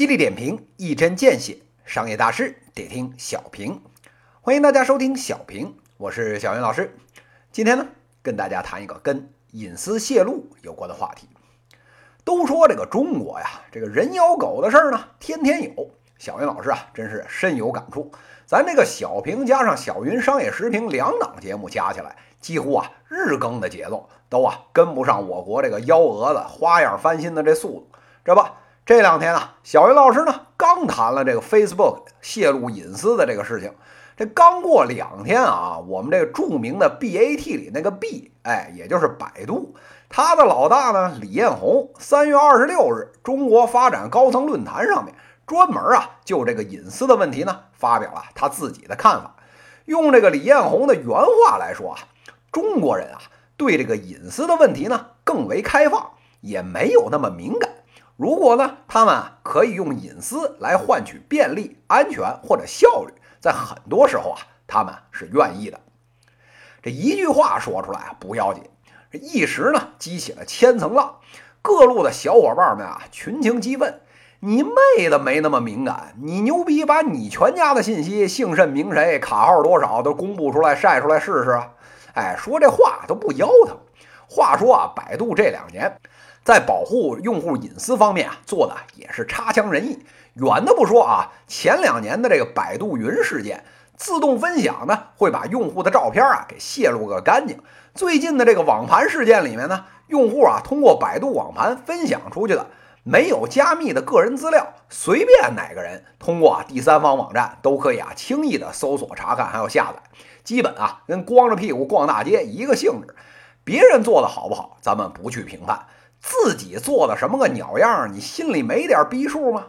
犀利点评，一针见血，商业大师得听小平。欢迎大家收听小平，我是小云老师。今天呢，跟大家谈一个跟隐私泄露有关的话题。都说这个中国呀，这个人咬狗的事儿呢，天天有。小云老师啊，真是深有感触。咱这个小平加上小云商业时评两档节目加起来，几乎啊日更的节奏都啊跟不上我国这个幺蛾子花样翻新的这速度，这不。这两天啊，小云老师呢刚谈了这个 Facebook 泄露隐私的这个事情。这刚过两天啊，我们这个著名的 BAT 里那个 B，哎，也就是百度，他的老大呢李彦宏，三月二十六日中国发展高层论坛上面专门啊就这个隐私的问题呢发表了他自己的看法。用这个李彦宏的原话来说啊，中国人啊对这个隐私的问题呢更为开放，也没有那么敏感。如果呢，他们可以用隐私来换取便利、安全或者效率，在很多时候啊，他们是愿意的。这一句话说出来啊不要紧，这一时呢激起了千层浪，各路的小伙伴们啊群情激愤。你妹的，没那么敏感！你牛逼，把你全家的信息、姓甚名谁、卡号多少都公布出来、晒出来试试啊！哎，说这话都不腰疼。话说啊，百度这两年。在保护用户隐私方面啊，做的也是差强人意。远的不说啊，前两年的这个百度云事件，自动分享呢会把用户的照片啊给泄露个干净。最近的这个网盘事件里面呢，用户啊通过百度网盘分享出去的没有加密的个人资料，随便哪个人通过啊第三方网站都可以啊轻易的搜索查看还有下载，基本啊跟光着屁股逛大街一个性质。别人做的好不好，咱们不去评判。自己做的什么个鸟样，你心里没点逼数吗？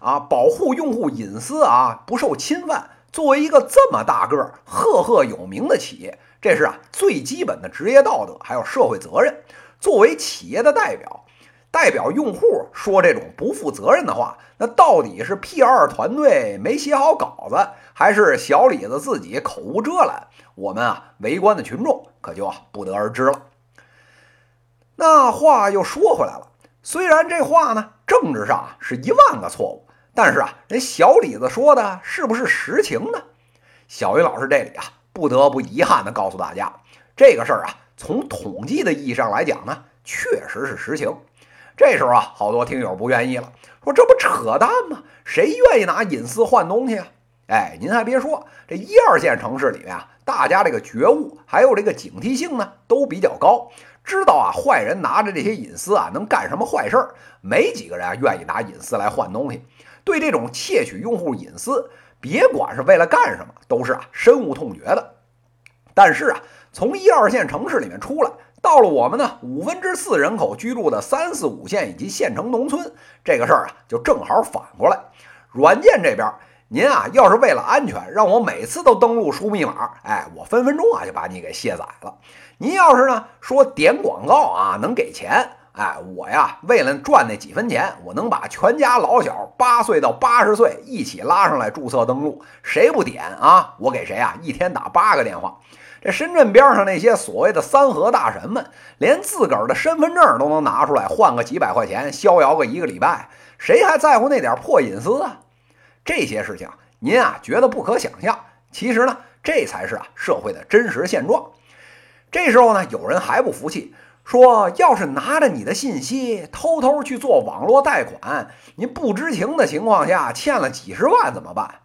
啊，保护用户隐私啊，不受侵犯。作为一个这么大个、赫赫有名的企业，这是啊最基本的职业道德，还有社会责任。作为企业的代表，代表用户说这种不负责任的话，那到底是 P 二团队没写好稿子，还是小李子自己口无遮拦？我们啊围观的群众可就啊不得而知了。那话又说回来了，虽然这话呢政治上是一万个错误，但是啊人小李子说的是不是实情呢？小云老师这里啊不得不遗憾的告诉大家，这个事儿啊从统计的意义上来讲呢确实是实情。这时候啊好多听友不愿意了，说这不扯淡吗？谁愿意拿隐私换东西啊？哎，您还别说，这一二线城市里面啊，大家这个觉悟还有这个警惕性呢都比较高。知道啊，坏人拿着这些隐私啊，能干什么坏事儿？没几个人啊愿意拿隐私来换东西。对这种窃取用户隐私，别管是为了干什么，都是啊深恶痛绝的。但是啊，从一二线城市里面出来，到了我们呢五分之四人口居住的三四五线以及县城农村，这个事儿啊就正好反过来。软件这边。您啊，要是为了安全，让我每次都登录输密码，哎，我分分钟啊就把你给卸载了。您要是呢说点广告啊能给钱，哎，我呀为了赚那几分钱，我能把全家老小八岁到八十岁一起拉上来注册登录，谁不点啊？我给谁啊？一天打八个电话。这深圳边上那些所谓的三和大神们，连自个儿的身份证都能拿出来换个几百块钱，逍遥个一个礼拜，谁还在乎那点破隐私啊？这些事情，您啊觉得不可想象，其实呢，这才是啊社会的真实现状。这时候呢，有人还不服气，说要是拿着你的信息偷偷去做网络贷款，您不知情的情况下欠了几十万怎么办？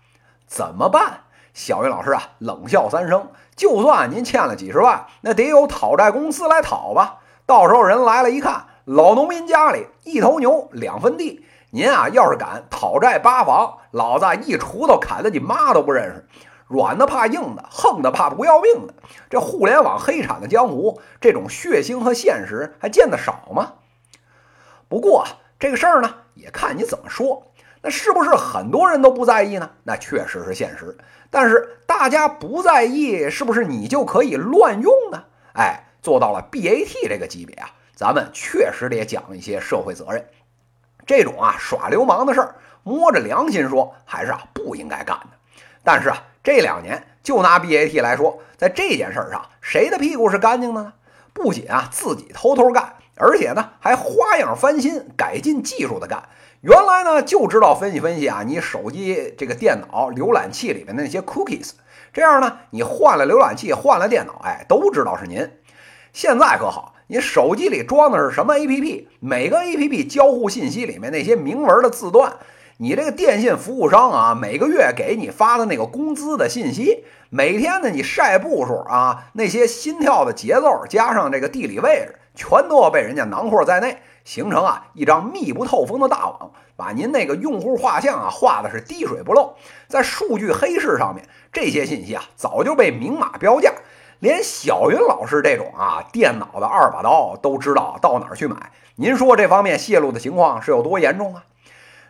怎么办？小云老师啊冷笑三声，就算您欠了几十万，那得有讨债公司来讨吧。到时候人来了，一看老农民家里一头牛两分地。您啊，要是敢讨债八房，老子一锄头砍的你妈都不认识。软的怕硬的，横的怕不要命的。这互联网黑产的江湖，这种血腥和现实还见得少吗？不过这个事儿呢，也看你怎么说。那是不是很多人都不在意呢？那确实是现实。但是大家不在意，是不是你就可以乱用呢？哎，做到了 BAT 这个级别啊，咱们确实得讲一些社会责任。这种啊耍流氓的事儿，摸着良心说，还是啊不应该干的。但是啊，这两年就拿 BAT 来说，在这件事上，谁的屁股是干净的呢？不仅啊自己偷偷干，而且呢还花样翻新、改进技术的干。原来呢就知道分析分析啊，你手机这个电脑浏览器里面那些 cookies，这样呢你换了浏览器、换了电脑，哎，都知道是您。现在可好，你手机里装的是什么 APP？每个 APP 交互信息里面那些明文的字段，你这个电信服务商啊，每个月给你发的那个工资的信息，每天呢你晒步数啊，那些心跳的节奏加上这个地理位置，全都要被人家囊括在内。形成啊一张密不透风的大网，把您那个用户画像啊画的是滴水不漏。在数据黑市上面，这些信息啊早就被明码标价，连小云老师这种啊电脑的二把刀都知道到哪儿去买。您说这方面泄露的情况是有多严重啊？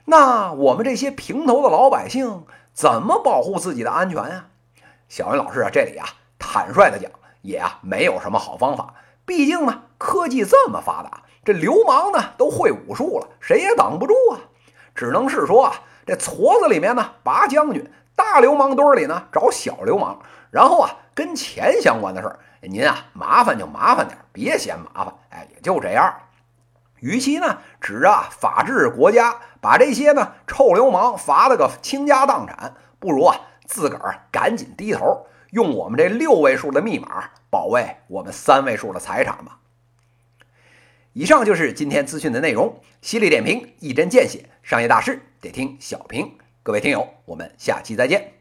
那我们这些平头的老百姓怎么保护自己的安全呀？小云老师啊这里啊坦率的讲，也啊没有什么好方法。毕竟呢，科技这么发达。这流氓呢都会武术了，谁也挡不住啊！只能是说啊，这矬子里面呢拔将军，大流氓堆里呢找小流氓，然后啊跟钱相关的事儿，您啊麻烦就麻烦点，别嫌麻烦。哎，也就这样。与其呢指着法治国家把这些呢臭流氓罚了个倾家荡产，不如啊自个儿赶紧低头，用我们这六位数的密码保卫我们三位数的财产吧。以上就是今天资讯的内容，犀利点评，一针见血，商业大事得听小平。各位听友，我们下期再见。